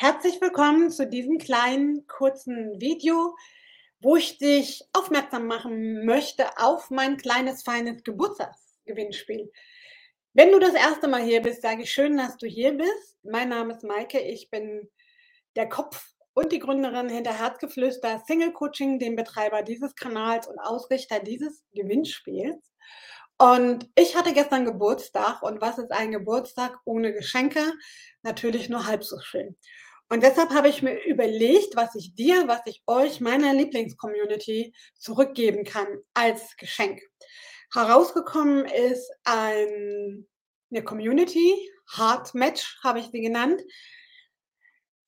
Herzlich willkommen zu diesem kleinen, kurzen Video, wo ich dich aufmerksam machen möchte auf mein kleines, feines Geburtstagsgewinnspiel. Wenn du das erste Mal hier bist, sage ich schön, dass du hier bist. Mein Name ist Maike, ich bin der Kopf und die Gründerin hinter Herzgeflüster Single Coaching, dem Betreiber dieses Kanals und Ausrichter dieses Gewinnspiels. Und ich hatte gestern Geburtstag und was ist ein Geburtstag ohne Geschenke? Natürlich nur halb so schön. Und deshalb habe ich mir überlegt, was ich dir, was ich euch, meiner Lieblingscommunity zurückgeben kann als Geschenk. Herausgekommen ist ein, eine Community, Heart Match habe ich sie genannt,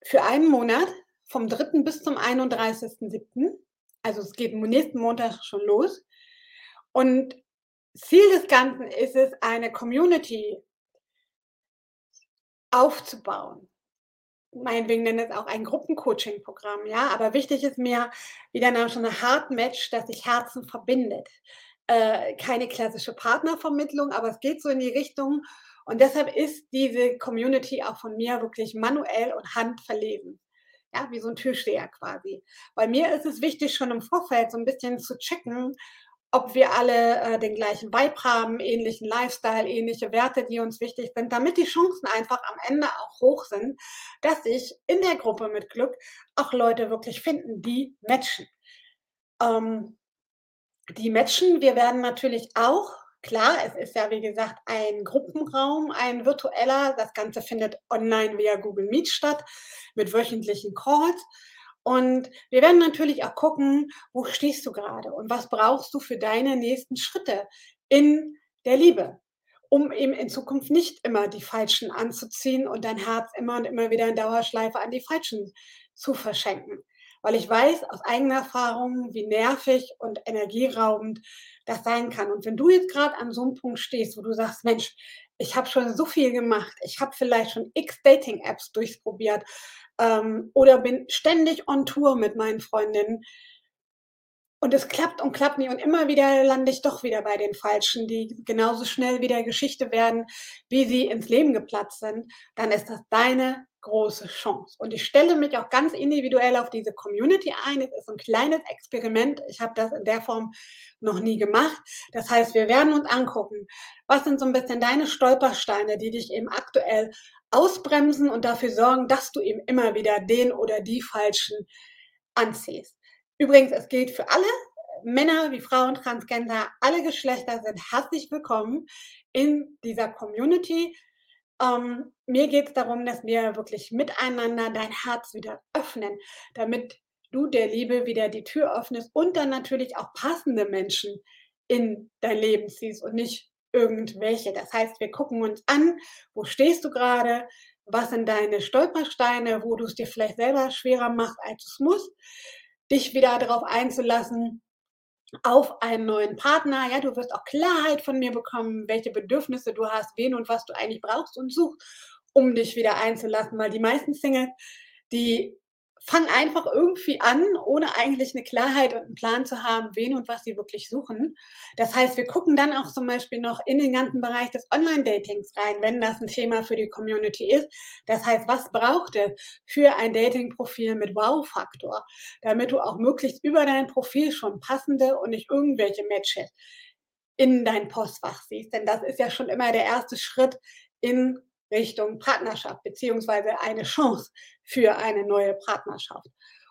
für einen Monat vom 3. bis zum 31.07. Also es geht nächsten Montag schon los. Und Ziel des Ganzen ist es, eine Community aufzubauen meinetwegen nenne es auch ein Gruppencoaching-Programm, ja, aber wichtig ist mir, wie der Name schon ein Hard Match, dass sich Herzen verbindet. Äh, keine klassische Partnervermittlung, aber es geht so in die Richtung und deshalb ist diese Community auch von mir wirklich manuell und handverlesen. Ja, wie so ein Türsteher quasi. Bei mir ist es wichtig, schon im Vorfeld so ein bisschen zu checken, ob wir alle äh, den gleichen Vibe haben, ähnlichen Lifestyle, ähnliche Werte, die uns wichtig sind, damit die Chancen einfach am Ende auch hoch sind, dass sich in der Gruppe mit Glück auch Leute wirklich finden, die matchen. Ähm, die matchen, wir werden natürlich auch, klar, es ist ja wie gesagt ein Gruppenraum, ein virtueller, das Ganze findet online via Google Meet statt, mit wöchentlichen Calls. Und wir werden natürlich auch gucken, wo stehst du gerade und was brauchst du für deine nächsten Schritte in der Liebe, um eben in Zukunft nicht immer die Falschen anzuziehen und dein Herz immer und immer wieder in Dauerschleife an die Falschen zu verschenken. Weil ich weiß aus eigener Erfahrung, wie nervig und energieraubend das sein kann. Und wenn du jetzt gerade an so einem Punkt stehst, wo du sagst, Mensch, ich habe schon so viel gemacht, ich habe vielleicht schon x Dating-Apps durchprobiert, ähm, oder bin ständig on Tour mit meinen Freundinnen. Und es klappt und klappt nicht. Und immer wieder lande ich doch wieder bei den Falschen, die genauso schnell wieder Geschichte werden, wie sie ins Leben geplatzt sind. Dann ist das deine große Chance. Und ich stelle mich auch ganz individuell auf diese Community ein. Es ist ein kleines Experiment. Ich habe das in der Form noch nie gemacht. Das heißt, wir werden uns angucken, was sind so ein bisschen deine Stolpersteine, die dich eben aktuell ausbremsen und dafür sorgen, dass du eben immer wieder den oder die Falschen anziehst. Übrigens, es gilt für alle, Männer wie Frauen, Transgender, alle Geschlechter sind herzlich willkommen in dieser Community. Ähm, mir geht es darum, dass wir wirklich miteinander dein Herz wieder öffnen, damit du der Liebe wieder die Tür öffnest und dann natürlich auch passende Menschen in dein Leben ziehst und nicht irgendwelche. Das heißt, wir gucken uns an, wo stehst du gerade, was sind deine Stolpersteine, wo du es dir vielleicht selber schwerer machst, als es muss, dich wieder darauf einzulassen, auf einen neuen Partner. Ja, du wirst auch Klarheit von mir bekommen, welche Bedürfnisse du hast, wen und was du eigentlich brauchst und suchst, um dich wieder einzulassen, weil die meisten Singles, die fangen einfach irgendwie an, ohne eigentlich eine Klarheit und einen Plan zu haben, wen und was sie wirklich suchen. Das heißt, wir gucken dann auch zum Beispiel noch in den ganzen Bereich des Online-Datings rein, wenn das ein Thema für die Community ist. Das heißt, was braucht es für ein Dating-Profil mit Wow-Faktor, damit du auch möglichst über dein Profil schon passende und nicht irgendwelche Matches in dein Postfach siehst. Denn das ist ja schon immer der erste Schritt in Richtung Partnerschaft beziehungsweise eine Chance für eine neue Partnerschaft.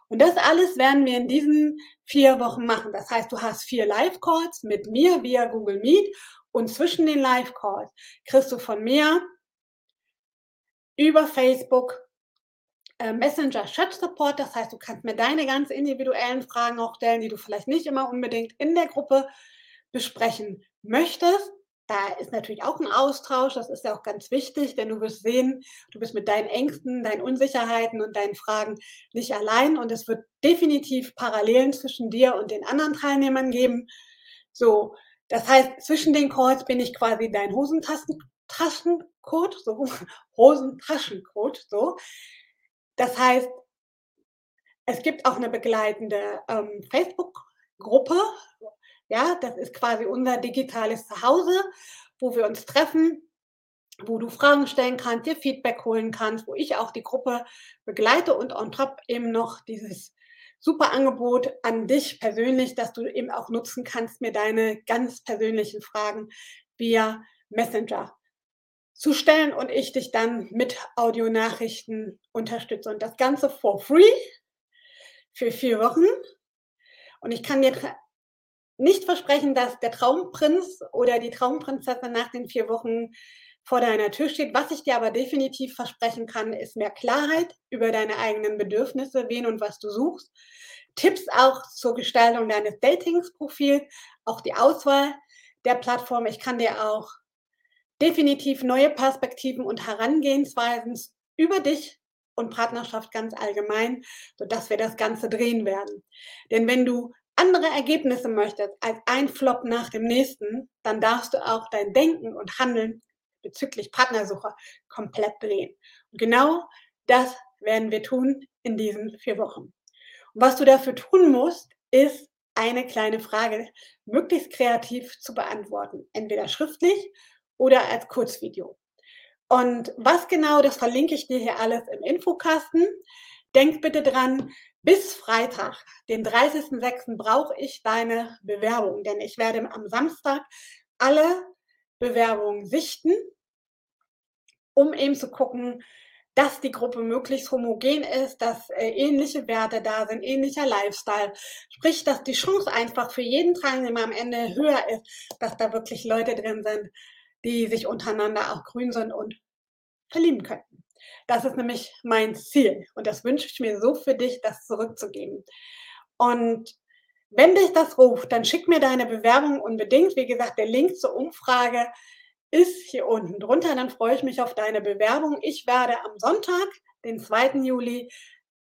Und das alles werden wir in diesen vier Wochen machen. Das heißt, du hast vier Live-Calls mit mir via Google Meet und zwischen den Live-Calls kriegst du von mir über Facebook äh, Messenger Chat Support. Das heißt, du kannst mir deine ganz individuellen Fragen auch stellen, die du vielleicht nicht immer unbedingt in der Gruppe besprechen möchtest. Da ist natürlich auch ein Austausch, das ist ja auch ganz wichtig, denn du wirst sehen, du bist mit deinen Ängsten, deinen Unsicherheiten und deinen Fragen nicht allein und es wird definitiv Parallelen zwischen dir und den anderen Teilnehmern geben. So, das heißt, zwischen den Calls bin ich quasi dein Hosentaschencode, so Hosentaschencode, so. Das heißt, es gibt auch eine begleitende ähm, Facebook-Gruppe, ja, das ist quasi unser digitales Zuhause, wo wir uns treffen wo du Fragen stellen kannst, dir Feedback holen kannst, wo ich auch die Gruppe begleite und on top eben noch dieses super Angebot an dich persönlich, dass du eben auch nutzen kannst, mir deine ganz persönlichen Fragen via Messenger zu stellen und ich dich dann mit Audionachrichten unterstütze. Und das Ganze for free für vier Wochen. Und ich kann dir nicht versprechen, dass der Traumprinz oder die Traumprinzessin nach den vier Wochen vor deiner Tür steht. Was ich dir aber definitiv versprechen kann, ist mehr Klarheit über deine eigenen Bedürfnisse, wen und was du suchst. Tipps auch zur Gestaltung deines Datingsprofils, auch die Auswahl der Plattform. Ich kann dir auch definitiv neue Perspektiven und Herangehensweisen über dich und Partnerschaft ganz allgemein, sodass wir das Ganze drehen werden. Denn wenn du andere Ergebnisse möchtest als ein Flop nach dem nächsten, dann darfst du auch dein Denken und Handeln bezüglich Partnersuche komplett drehen. Und genau das werden wir tun in diesen vier Wochen. Und was du dafür tun musst, ist eine kleine Frage möglichst kreativ zu beantworten, entweder schriftlich oder als Kurzvideo. Und was genau, das verlinke ich dir hier alles im Infokasten. Denk bitte dran, bis Freitag, den 30.06. brauche ich deine Bewerbung, denn ich werde am Samstag alle Bewerbungen sichten, um eben zu gucken, dass die Gruppe möglichst homogen ist, dass äh, ähnliche Werte da sind, ähnlicher Lifestyle. Sprich, dass die Chance einfach für jeden Teilnehmer am Ende höher ist, dass da wirklich Leute drin sind, die sich untereinander auch grün sind und verlieben könnten. Das ist nämlich mein Ziel und das wünsche ich mir so für dich, das zurückzugeben. Und wenn dich das ruft, dann schick mir deine Bewerbung unbedingt. Wie gesagt, der Link zur Umfrage ist hier unten drunter. Dann freue ich mich auf deine Bewerbung. Ich werde am Sonntag, den 2. Juli,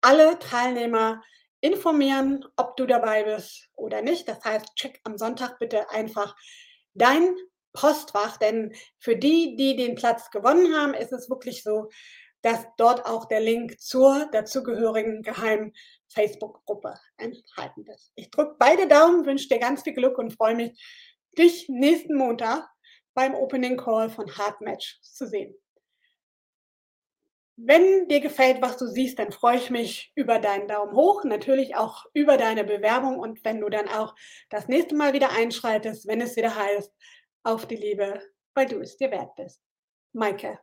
alle Teilnehmer informieren, ob du dabei bist oder nicht. Das heißt, check am Sonntag bitte einfach dein Postfach, denn für die, die den Platz gewonnen haben, ist es wirklich so, dass dort auch der Link zur dazugehörigen geheimen Facebook-Gruppe enthalten ist. Ich drücke beide Daumen, wünsche dir ganz viel Glück und freue mich, dich nächsten Montag beim Opening Call von Hard Match zu sehen. Wenn dir gefällt, was du siehst, dann freue ich mich über deinen Daumen hoch, natürlich auch über deine Bewerbung und wenn du dann auch das nächste Mal wieder einschaltest, wenn es wieder heißt, auf die Liebe, weil du es dir wert bist. Maike.